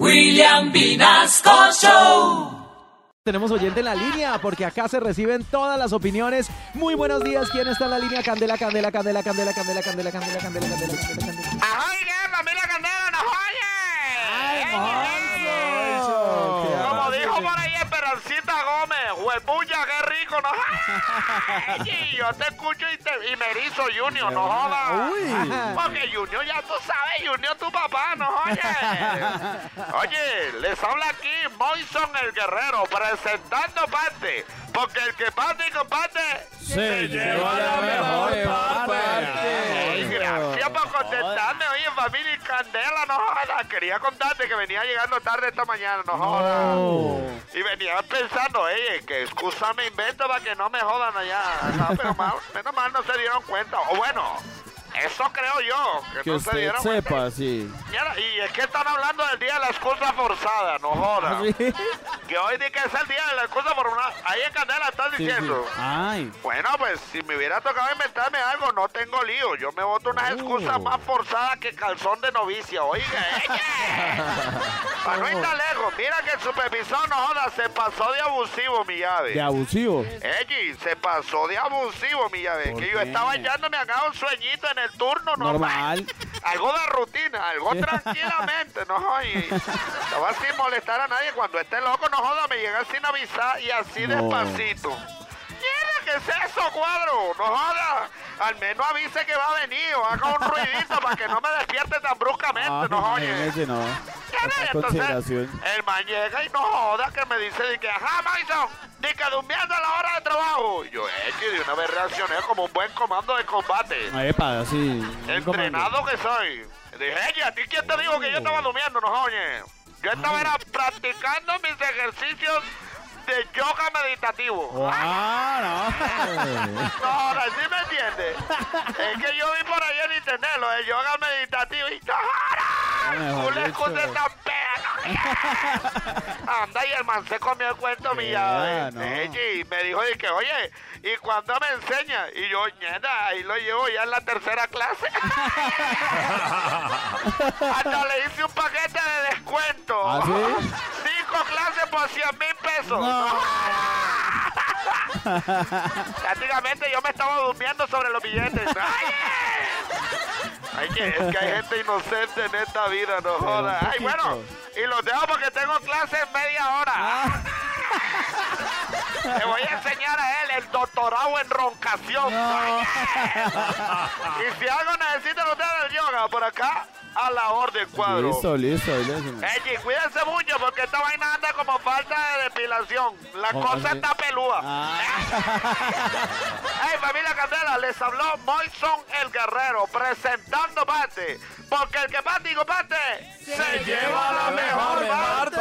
William Vinasco Show. Tenemos oyente en la línea porque acá se reciben todas las opiniones. Muy buenos días. ¿Quién está en la línea? Candela, Candela, Candela, Candela, Candela, Candela, Candela, Candela, Candela, Candela, Candela. ¡Ay, qué familia Candela, no oye! Como dijo por ahí Huepucha, qué rico, no jodas. Yo te escucho y, te, y me erizo, Junior, no jodas. Porque Junior, ya tú sabes, Junior, tu papá, no oye. Oye, les habla aquí Moison el Guerrero, presentando parte. Porque el que parte y comparte Se lleva la familia y Candela, no jodas. Quería contarte que venía llegando tarde esta mañana, no jodas. Y venía pensando, oye, que excusa me invento para que no me jodan allá. No, pero mal- menos mal no se dieron cuenta. O bueno, eso creo yo, que, Que no se usted dieron cuenta. sepa, sí. Mira, y es que están hablando del día de la excusa forzada, no jodas. Sí, Que hoy di que es el día de la excusa forzada. Ahí en Candela están sí, sí. diciendo. Ay, Bueno, pues si me hubiera tocado inventarme algo, no tengo lío. Yo me boto unas excusas más forzadas que calzón de novicia. Oiga, ella. Para no ir tan lejos, mira que el supervisor no joda, se pasó de abusivo, mi llave. de abusivo. Eji, se pasó de abusivo, mi llave. ¿Por Que yo estaba echándome acá un sueñito en el turno normal. Normal. Algo de rutina, algo tranquilamente, no oye. Estaba sin molestar a nadie. Cuando esté loco, no joda, me llega sin avisar y así No. despacito. Mierda, ¿qué es eso, cuadro? No joda. Al menos avise que va a venir o haga un ruidito para que no me despierte tan bruscamente, Ay, no oye. no. Entonces, consideración. el man llega y no joda que me dice de que, ajá, Mason, de que durmiendo a la hora de trabajo. Y yo, eh, que de una vez reaccioné como un buen comando de combate. Epa, sí. Entrenado que soy. Dije, ella, ¿a ti quién te dijo que yo estaba durmiendo? No, oye. Yo estaba era practicando mis ejercicios de yoga meditativo. Ah, No, ahora sí me entiendes. Es que yo vi por ahí en internet lo de yoga meditativo y ¡Ahora! Mejor ¡Una dicho. excusa tan! Anda, y el man se comió el cuento llave. no. Y me dijo, y que, oye, ¿y cuándo me enseña? Y yo, ñeta, ahí lo llevo ya en la tercera clase. Hasta le hice un paquete de descuento. ¿Ah, sí? Cinco clases por 100 mil pesos. No. Prácticamente yo me estaba durmiendo sobre los billetes. ¡Ay! Ay, que, es que hay gente inocente en esta vida, no joda. Ay, bueno, y los dejo porque tengo clase en media hora. Le voy a enseñar a él el doctorado en roncación. Y si algo necesitan ustedes del yoga, por acá, a la orden, cuadro. Listo, listo, decimos. Eji, cuídense mucho porque esta vaina anda como falta de depilación. La Oh, cosa sí. está pelúa. Ah. Hey, familia Candela, les habló Moison el Guerrero presentando parte. Porque el que parte y comparte se lleva la mejor parte.